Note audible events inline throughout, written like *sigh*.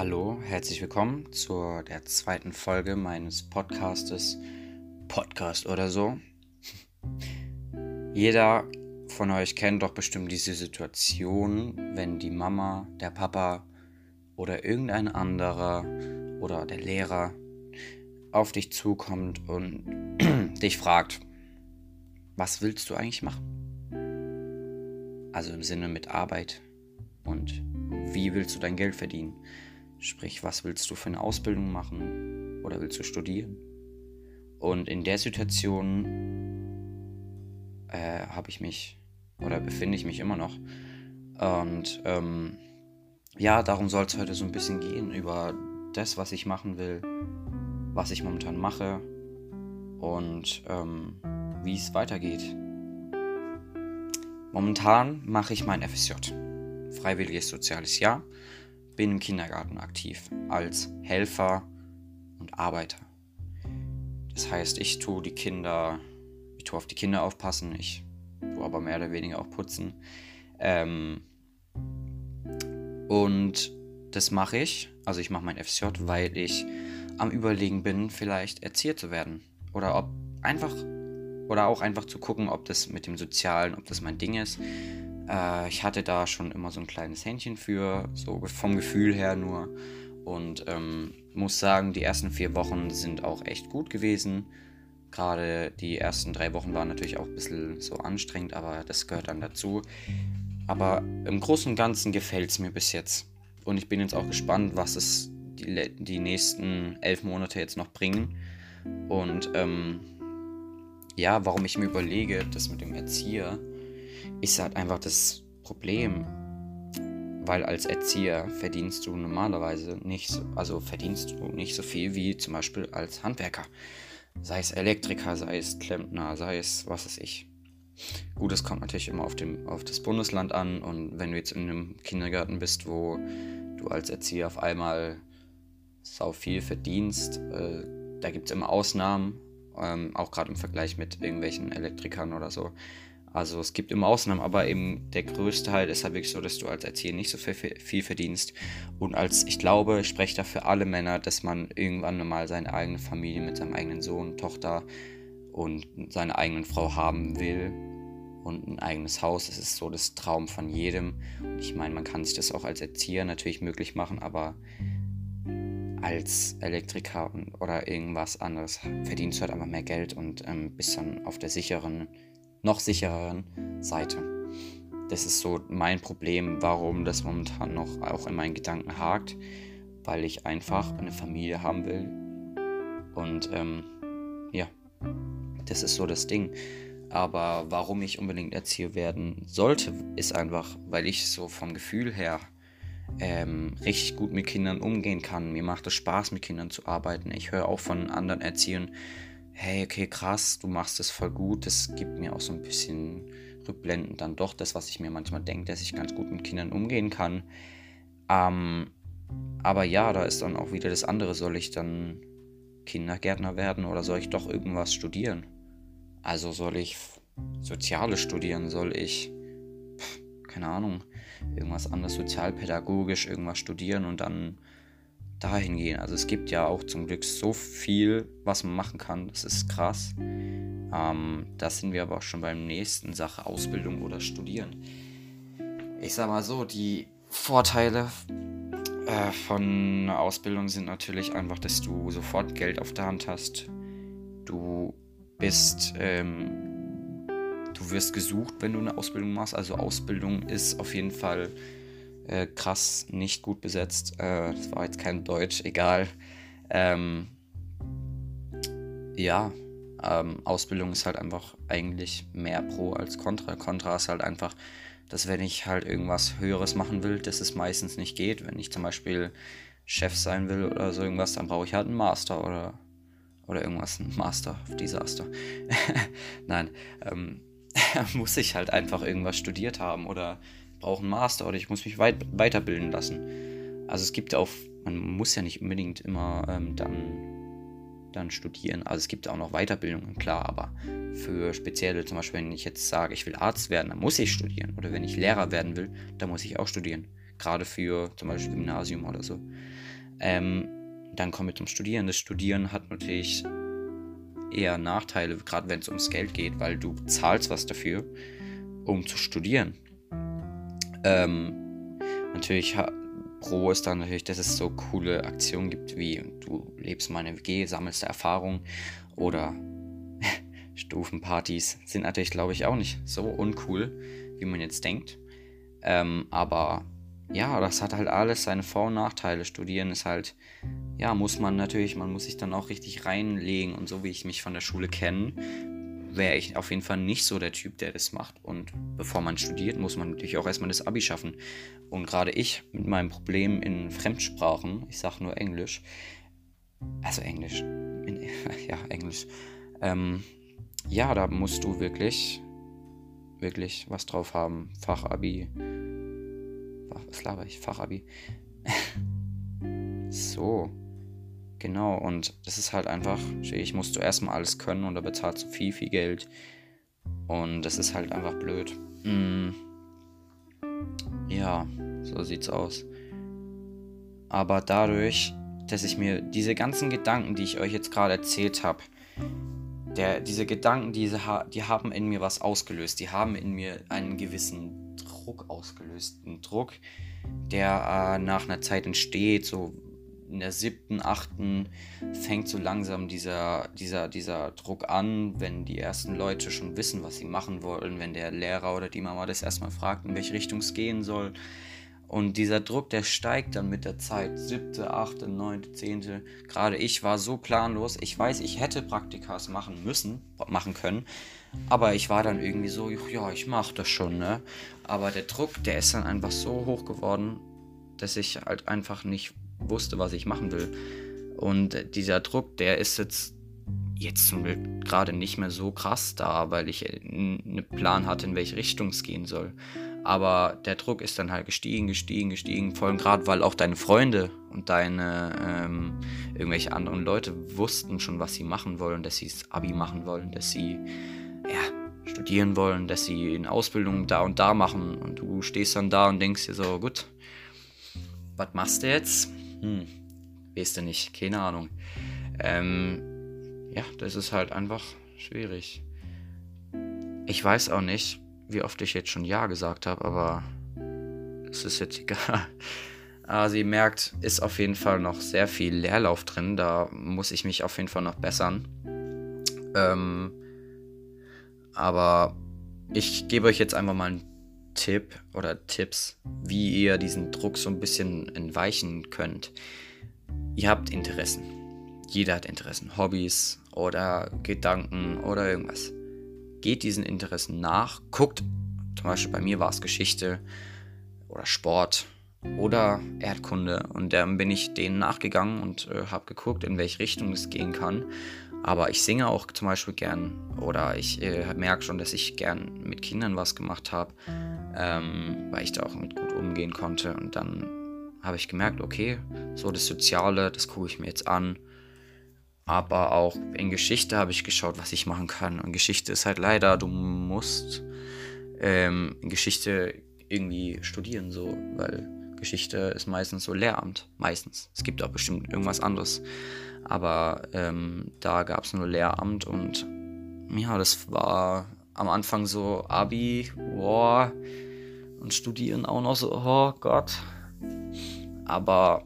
Hallo, herzlich willkommen zu der zweiten Folge meines Podcastes Podcast oder so. Jeder von euch kennt doch bestimmt diese Situation, wenn die Mama, der Papa oder irgendein anderer oder der Lehrer auf dich zukommt und *clears throat* dich fragt, was willst du eigentlich machen? Also im Sinne mit Arbeit und wie willst du dein Geld verdienen? Sprich, was willst du für eine Ausbildung machen oder willst du studieren? Und in der Situation äh, habe ich mich oder befinde ich mich immer noch. Und ähm, ja, darum soll es heute so ein bisschen gehen, über das, was ich machen will, was ich momentan mache und ähm, wie es weitergeht. Momentan mache ich mein FSJ, freiwilliges soziales Jahr bin im Kindergarten aktiv als Helfer und Arbeiter. Das heißt, ich tue die Kinder, ich tue auf die Kinder aufpassen, ich tue aber mehr oder weniger auch putzen. Ähm, und das mache ich, also ich mache mein FSJ, weil ich am Überlegen bin, vielleicht Erzieher zu werden. Oder ob einfach, oder auch einfach zu gucken, ob das mit dem Sozialen, ob das mein Ding ist. Äh, ich hatte da schon immer so ein kleines Händchen für, so vom Gefühl her nur. Und ähm, muss sagen, die ersten vier Wochen sind auch echt gut gewesen. Gerade die ersten drei Wochen waren natürlich auch ein bisschen so anstrengend, aber das gehört dann dazu. Aber im Großen und Ganzen gefällt es mir bis jetzt. Und ich bin jetzt auch gespannt, was es die, die nächsten elf Monate jetzt noch bringen. Und ähm, ja, warum ich mir überlege, das mit dem Erzieher ist halt einfach das Problem. Weil als Erzieher verdienst du normalerweise nicht so, also verdienst du nicht so viel wie zum Beispiel als Handwerker. Sei es Elektriker, sei es Klempner, sei es was weiß ich. Gut, es kommt natürlich immer auf, dem, auf das Bundesland an und wenn du jetzt in einem Kindergarten bist, wo du als Erzieher auf einmal sau viel verdienst, äh, da gibt es immer Ausnahmen, ähm, auch gerade im Vergleich mit irgendwelchen Elektrikern oder so. Also es gibt immer Ausnahmen, aber eben der größte Teil ist halt wirklich so, dass du als Erzieher nicht so viel, viel verdienst. Und als, ich glaube, ich spreche da für alle Männer, dass man irgendwann mal seine eigene Familie mit seinem eigenen Sohn, Tochter und seiner eigenen Frau haben will. Und ein eigenes Haus, das ist so das Traum von jedem. Und ich meine, man kann sich das auch als Erzieher natürlich möglich machen, aber als Elektriker oder irgendwas anderes verdienst du halt einfach mehr Geld und ähm, bist dann auf der sicheren noch sichereren Seite. Das ist so mein Problem, warum das momentan noch auch in meinen Gedanken hakt, weil ich einfach eine Familie haben will. Und ähm, ja, das ist so das Ding. Aber warum ich unbedingt Erzieher werden sollte, ist einfach, weil ich so vom Gefühl her ähm, richtig gut mit Kindern umgehen kann. Mir macht es Spaß, mit Kindern zu arbeiten. Ich höre auch von anderen Erziehern, hey, okay, krass, du machst es voll gut. Das gibt mir auch so ein bisschen rückblendend dann doch das, was ich mir manchmal denke, dass ich ganz gut mit Kindern umgehen kann. Ähm, aber ja, da ist dann auch wieder das andere. Soll ich dann Kindergärtner werden oder soll ich doch irgendwas studieren? Also soll ich Soziale studieren? Soll ich, keine Ahnung, irgendwas anderes, sozialpädagogisch irgendwas studieren und dann dahin gehen. Also es gibt ja auch zum Glück so viel, was man machen kann. Das ist krass. Ähm, da sind wir aber auch schon beim nächsten Sache, Ausbildung oder Studieren. Ich sag mal so, die Vorteile äh, von Ausbildung sind natürlich einfach, dass du sofort Geld auf der Hand hast. Du bist, ähm, du wirst gesucht, wenn du eine Ausbildung machst. Also Ausbildung ist auf jeden Fall äh, krass nicht gut besetzt. Äh, das war jetzt kein Deutsch, egal. Ähm, ja, ähm, Ausbildung ist halt einfach eigentlich mehr Pro als Contra. Contra ist halt einfach, dass wenn ich halt irgendwas Höheres machen will, dass es meistens nicht geht. Wenn ich zum Beispiel Chef sein will oder so irgendwas, dann brauche ich halt einen Master oder, oder irgendwas, ein Master of Disaster. *laughs* Nein, ähm, *laughs* muss ich halt einfach irgendwas studiert haben oder brauche einen Master oder ich muss mich weit, weiterbilden lassen. Also es gibt auch, man muss ja nicht unbedingt immer ähm, dann, dann studieren. Also es gibt auch noch Weiterbildungen, klar, aber für spezielle, zum Beispiel, wenn ich jetzt sage, ich will Arzt werden, dann muss ich studieren. Oder wenn ich Lehrer werden will, dann muss ich auch studieren. Gerade für zum Beispiel Gymnasium oder so. Ähm, dann kommen wir zum Studieren. Das Studieren hat natürlich eher Nachteile, gerade wenn es ums Geld geht, weil du zahlst was dafür, um zu studieren. Ähm, natürlich Pro ist dann natürlich, dass es so coole Aktionen gibt, wie du lebst meine WG, sammelst Erfahrung oder *laughs* Stufenpartys sind natürlich, glaube ich, auch nicht so uncool, wie man jetzt denkt. Ähm, aber ja, das hat halt alles seine Vor- und Nachteile. Studieren ist halt, ja, muss man natürlich, man muss sich dann auch richtig reinlegen und so wie ich mich von der Schule kenne, wäre ich auf jeden Fall nicht so der Typ, der das macht. Und bevor man studiert, muss man natürlich auch erstmal das Abi schaffen. Und gerade ich mit meinem Problem in Fremdsprachen, ich sage nur Englisch, also Englisch, in, *laughs* ja, Englisch, ähm, ja, da musst du wirklich, wirklich was drauf haben. Fachabi. Was laber ich? Fachabi. *laughs* so. Genau, und das ist halt einfach, ich musst du erstmal alles können und da bezahlst du viel, viel Geld. Und das ist halt einfach blöd. Mm. Ja, so sieht's aus. Aber dadurch, dass ich mir diese ganzen Gedanken, die ich euch jetzt gerade erzählt habe, der, diese Gedanken, diese, die haben in mir was ausgelöst. Die haben in mir einen gewissen Druck ausgelöst. Ein Druck, der äh, nach einer Zeit entsteht, so in der siebten, achten fängt so langsam dieser, dieser, dieser Druck an, wenn die ersten Leute schon wissen, was sie machen wollen, wenn der Lehrer oder die Mama das erstmal fragt, in welche Richtung es gehen soll. Und dieser Druck, der steigt dann mit der Zeit. Siebte, achte, neunte, zehnte. Gerade ich war so planlos. Ich weiß, ich hätte Praktikas machen müssen, machen können. Aber ich war dann irgendwie so, ja, ich mach das schon, ne? Aber der Druck, der ist dann einfach so hoch geworden, dass ich halt einfach nicht wusste, was ich machen will. Und dieser Druck, der ist jetzt jetzt zum Glück gerade nicht mehr so krass da, weil ich einen Plan hatte, in welche Richtung es gehen soll. Aber der Druck ist dann halt gestiegen, gestiegen, gestiegen. Vor allem gerade, weil auch deine Freunde und deine ähm, irgendwelche anderen Leute wussten schon, was sie machen wollen, dass sie das Abi machen wollen, dass sie ja, studieren wollen, dass sie eine Ausbildung da und da machen. Und du stehst dann da und denkst dir so, gut, was machst du jetzt? Hm, weißt du nicht, keine Ahnung. Ähm, ja, das ist halt einfach schwierig. Ich weiß auch nicht, wie oft ich jetzt schon Ja gesagt habe, aber es ist jetzt *laughs* egal. Also ihr merkt, ist auf jeden Fall noch sehr viel Leerlauf drin. Da muss ich mich auf jeden Fall noch bessern. Ähm, aber ich gebe euch jetzt einfach mal einen Tipp oder Tipps, wie ihr diesen Druck so ein bisschen entweichen könnt. Ihr habt Interessen. Jeder hat Interessen, Hobbys oder Gedanken oder irgendwas geht diesen Interessen nach, guckt, zum Beispiel bei mir war es Geschichte oder Sport oder Erdkunde und dann bin ich denen nachgegangen und äh, habe geguckt, in welche Richtung es gehen kann. Aber ich singe auch zum Beispiel gern oder ich äh, merke schon, dass ich gern mit Kindern was gemacht habe, ähm, weil ich da auch mit gut umgehen konnte. Und dann habe ich gemerkt, okay, so das Soziale, das gucke ich mir jetzt an aber auch in Geschichte habe ich geschaut, was ich machen kann. Und Geschichte ist halt leider, du musst ähm, Geschichte irgendwie studieren, so, weil Geschichte ist meistens so Lehramt. Meistens. Es gibt auch bestimmt irgendwas anderes. Aber ähm, da gab es nur Lehramt und ja, das war am Anfang so Abi, boah, und studieren auch noch so, oh Gott. Aber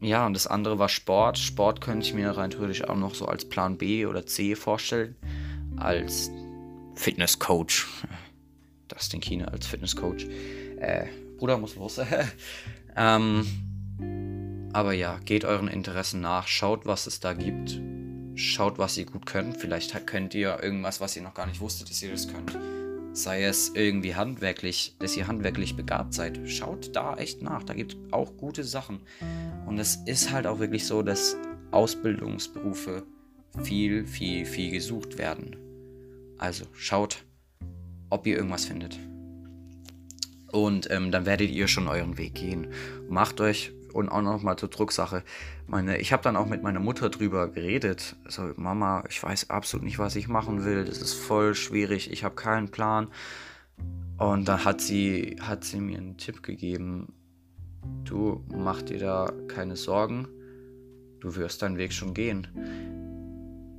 ja, und das andere war Sport. Sport könnte ich mir rein theoretisch auch noch so als Plan B oder C vorstellen. Als Fitnesscoach. Das den China als Fitnesscoach. Äh, Bruder muss los. *laughs* ähm, aber ja, geht euren Interessen nach. Schaut, was es da gibt. Schaut, was ihr gut könnt. Vielleicht könnt ihr irgendwas, was ihr noch gar nicht wusstet, dass ihr das könnt sei es irgendwie handwerklich, dass ihr handwerklich begabt seid, schaut da echt nach. Da gibt es auch gute Sachen. Und es ist halt auch wirklich so, dass Ausbildungsberufe viel, viel, viel gesucht werden. Also schaut, ob ihr irgendwas findet. Und ähm, dann werdet ihr schon euren Weg gehen. Macht euch und auch noch mal zur Drucksache. Meine, ich habe dann auch mit meiner Mutter drüber geredet. So, Mama, ich weiß absolut nicht, was ich machen will. Das ist voll schwierig. Ich habe keinen Plan. Und dann hat sie, hat sie mir einen Tipp gegeben. Du mach dir da keine Sorgen. du wirst deinen Weg schon gehen.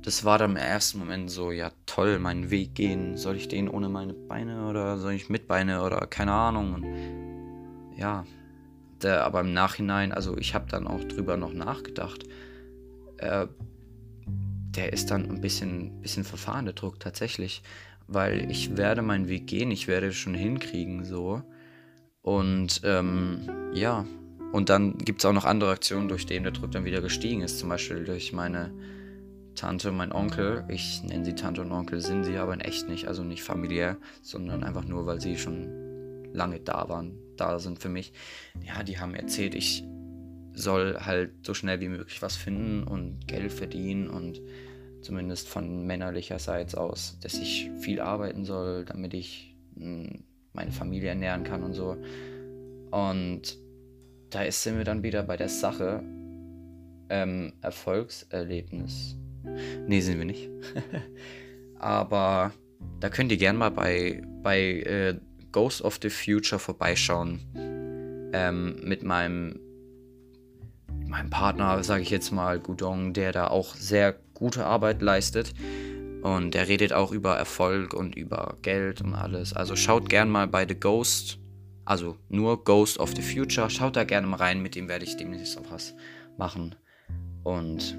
Das war dann im ersten Moment so, ja toll, meinen Weg gehen. Soll ich den ohne meine Beine oder soll ich mit Beine oder keine Ahnung. Und ja, der, aber im Nachhinein, also ich habe dann auch drüber noch nachgedacht. Äh, der ist dann ein bisschen, bisschen verfahren, der Druck tatsächlich. Weil ich werde meinen Weg gehen, ich werde schon hinkriegen, so. Und ähm, ja, und dann gibt es auch noch andere Aktionen, durch denen der Druck dann wieder gestiegen ist. Zum Beispiel durch meine Tante und mein Onkel. Ich nenne sie Tante und Onkel, sind sie aber in echt nicht. Also nicht familiär, sondern einfach nur, weil sie schon lange da waren, da sind für mich. Ja, die haben erzählt, ich soll halt so schnell wie möglich was finden und Geld verdienen und zumindest von männerlicherseits aus, dass ich viel arbeiten soll, damit ich hm, meine Familie ernähren kann und so. Und da sind wir dann wieder bei der Sache ähm, Erfolgserlebnis. Nee, sind wir nicht. *laughs* Aber da könnt ihr gerne mal bei, bei äh, Ghost of the Future vorbeischauen. Ähm, mit meinem, meinem Partner, sage ich jetzt mal, Gudong, der da auch sehr gute Arbeit leistet. Und der redet auch über Erfolg und über Geld und alles. Also schaut gern mal bei The Ghost, also nur Ghost of the Future. Schaut da gerne mal rein, mit dem werde ich demnächst auch was machen. Und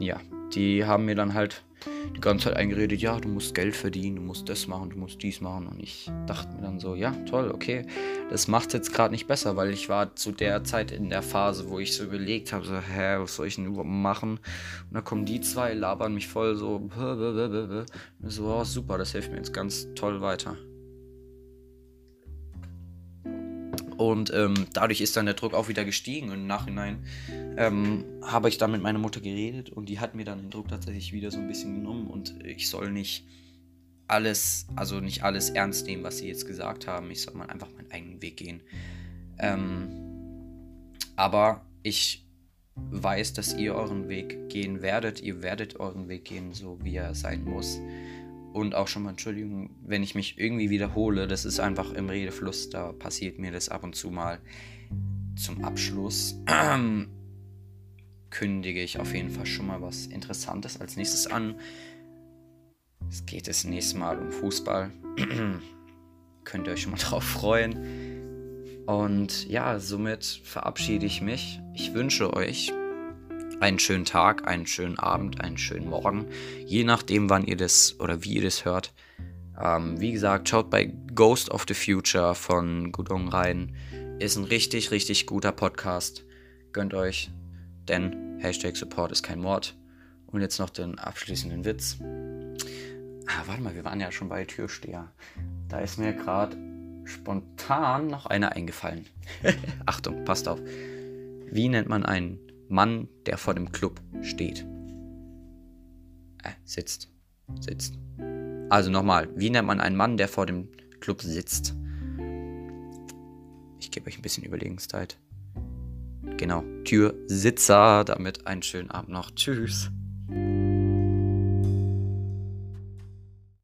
ja, die haben mir dann halt die ganze Zeit eingeredet, ja, du musst Geld verdienen, du musst das machen, du musst dies machen. Und ich dachte mir dann so, ja, toll, okay, das macht jetzt gerade nicht besser, weil ich war zu der Zeit in der Phase, wo ich so überlegt habe, so, hä, was soll ich denn überhaupt machen? Und dann kommen die zwei, labern mich voll so, so, oh, super, das hilft mir jetzt ganz toll weiter. Und ähm, dadurch ist dann der Druck auch wieder gestiegen. Und im Nachhinein ähm, habe ich dann mit meiner Mutter geredet und die hat mir dann den Druck tatsächlich wieder so ein bisschen genommen. Und ich soll nicht alles, also nicht alles ernst nehmen, was sie jetzt gesagt haben. Ich soll mal einfach meinen eigenen Weg gehen. Ähm, aber ich weiß, dass ihr euren Weg gehen werdet. Ihr werdet euren Weg gehen, so wie er sein muss. Und auch schon mal Entschuldigung, wenn ich mich irgendwie wiederhole, das ist einfach im Redefluss, da passiert mir das ab und zu mal. Zum Abschluss *clears throat* kündige ich auf jeden Fall schon mal was Interessantes als nächstes an. Es geht das nächste Mal um Fußball. *clears throat* Könnt ihr euch schon mal *laughs* drauf freuen. Und ja, somit verabschiede ich mich. Ich wünsche euch einen schönen Tag, einen schönen Abend, einen schönen Morgen, je nachdem, wann ihr das oder wie ihr das hört. Ähm, wie gesagt, schaut bei Ghost of the Future von Gudong rein. Ist ein richtig, richtig guter Podcast. Gönnt euch, denn Hashtag Support ist kein Mord. Und jetzt noch den abschließenden Witz. Ah, warte mal, wir waren ja schon bei Türsteher. Da ist mir gerade spontan noch einer eingefallen. *laughs* Achtung, passt auf. Wie nennt man einen Mann, der vor dem Club steht. Äh, sitzt. Sitzt. Also nochmal, wie nennt man einen Mann, der vor dem Club sitzt? Ich gebe euch ein bisschen Überlegenszeit. Genau, Türsitzer, damit einen schönen Abend noch. Tschüss.